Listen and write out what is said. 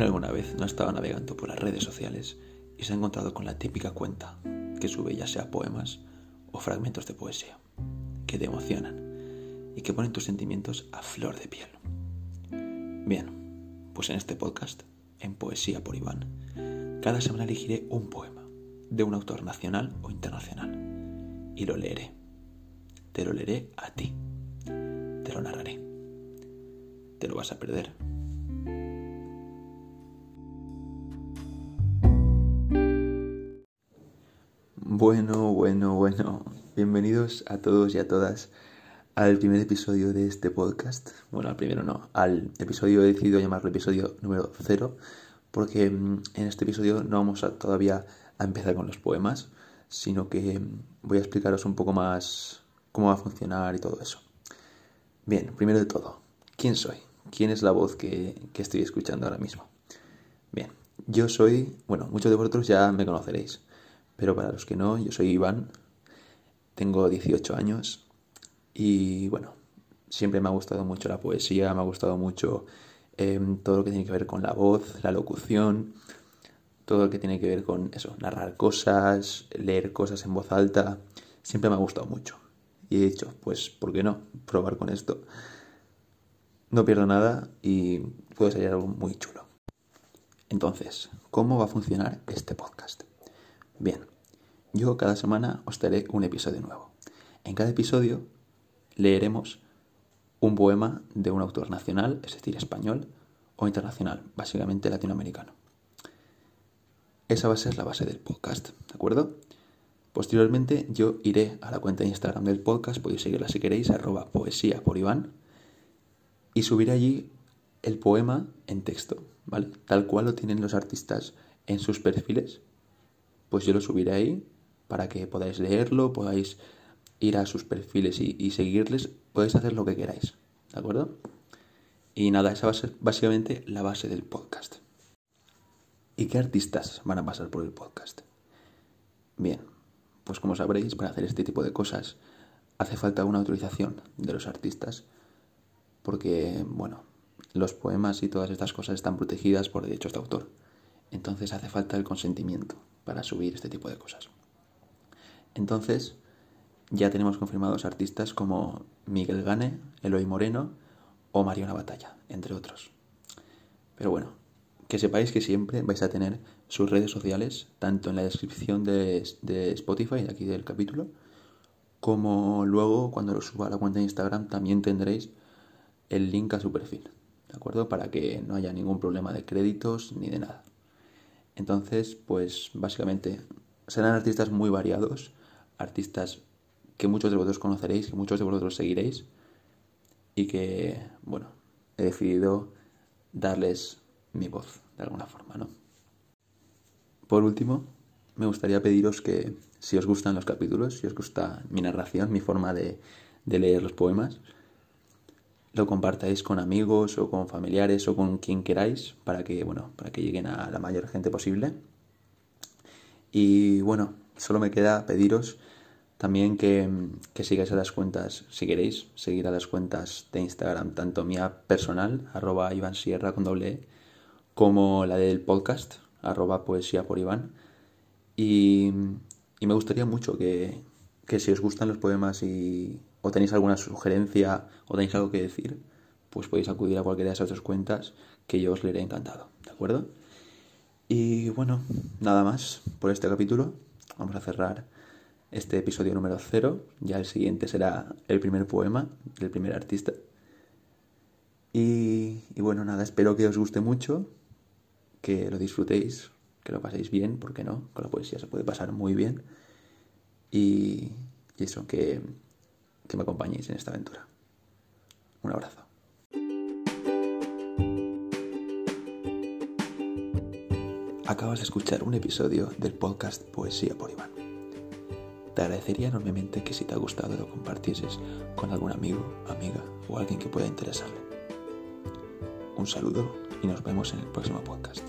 ¿Quién alguna vez no ha estado navegando por las redes sociales y se ha encontrado con la típica cuenta que sube ya sea poemas o fragmentos de poesía que te emocionan y que ponen tus sentimientos a flor de piel? Bien, pues en este podcast, en Poesía por Iván, cada semana elegiré un poema de un autor nacional o internacional y lo leeré. Te lo leeré a ti. Te lo narraré. Te lo vas a perder. Bueno, bueno, bueno. Bienvenidos a todos y a todas al primer episodio de este podcast. Bueno, al primero no, al episodio he decidido llamarlo episodio número cero, porque mm, en este episodio no vamos todavía a empezar con los poemas, sino que mm, voy a explicaros un poco más cómo va a funcionar y todo eso. Bien, primero de todo, ¿quién soy? ¿Quién es la voz que, que estoy escuchando ahora mismo? Bien, yo soy, bueno, muchos de vosotros ya me conoceréis, pero para los que no, yo soy Iván, tengo 18 años y bueno, siempre me ha gustado mucho la poesía, me ha gustado mucho em, todo lo que tiene que ver con la voz, la locución, todo lo que tiene que ver con eso, narrar cosas, leer cosas en voz alta, siempre me ha gustado mucho. Y he dicho, pues, ¿por qué no? Probar con esto. No pierdo nada y puede salir algo muy chulo. Entonces, ¿cómo va a funcionar este podcast? Bien, yo cada semana os daré un episodio nuevo. En cada episodio leeremos un poema de un autor nacional, es decir, español, o internacional, básicamente latinoamericano. Esa va a ser la base del podcast, ¿de acuerdo? Posteriormente yo iré a la cuenta de Instagram del podcast, podéis seguirla si queréis, arroba poesía por Iván, y subiré allí el poema en texto, ¿vale? Tal cual lo tienen los artistas en sus perfiles, pues yo lo subiré ahí para que podáis leerlo, podáis ir a sus perfiles y, seguirles, podéis hacer lo que queráis, ¿de acuerdo? Y nada, esa va a ser básicamente la base del podcast. ¿Y qué artistas van a pasar por el podcast? Bien, pues como sabréis, para hacer este tipo de cosas hace falta una autorización de los artistas, porque, bueno, los poemas y todas estas cosas están protegidas por derechos de autor. Entonces hace falta el consentimiento para subir este tipo de cosas. Entonces, ya tenemos confirmados artistas como Miguel Gane, Eloy Moreno o Mariona Batalla, entre otros. Pero bueno, que sepáis que siempre vais a tener sus redes sociales, tanto en la descripción de, Spotify, de aquí del capítulo, como luego cuando lo suba a la cuenta de Instagram también tendréis el link a su perfil, ¿de acuerdo? Para que no haya ningún problema de créditos ni de nada. Entonces, pues básicamente serán artistas muy variados, artistas que muchos de vosotros conoceréis, que muchos de vosotros seguiréis y que, bueno, he decidido darles mi voz de alguna forma, ¿no? Por último, me gustaría pediros que si os gustan los capítulos, si os gusta mi narración, mi forma de, de leer los poemas, lo compartáis con amigos o con familiares o con quien queráis para que, bueno, para que lleguen a la mayor gente posible. Y bueno, solo me queda pediros también que, que, sigáis a las cuentas, si queréis, seguir a las cuentas de Instagram, tanto mía personal, arroba Iván Sierra con doble E, como la del podcast, arroba poesía por Iván. Y, y me gustaría mucho que, que, si os gustan los poemas y o tenéis alguna sugerencia o tenéis algo que decir, pues podéis acudir a cualquiera de esas dos cuentas que yo os leeré encantado, ¿de acuerdo? Y bueno, nada más por este capítulo. Vamos a cerrar este episodio número cero. Ya el siguiente será el primer poema del primer artista. Y, bueno, nada, espero que os guste mucho, que lo disfrutéis, que lo paséis bien, porque no, con la poesía se puede pasar muy bien. Y, y eso, que, que me acompañéis en esta aventura. Un abrazo. Acabas de escuchar un episodio del podcast Poesía por Iván. Te agradecería enormemente que si te ha gustado lo compartieses con algún amigo, amiga o alguien que pueda interesarle. Un saludo y nos vemos en el próximo podcast.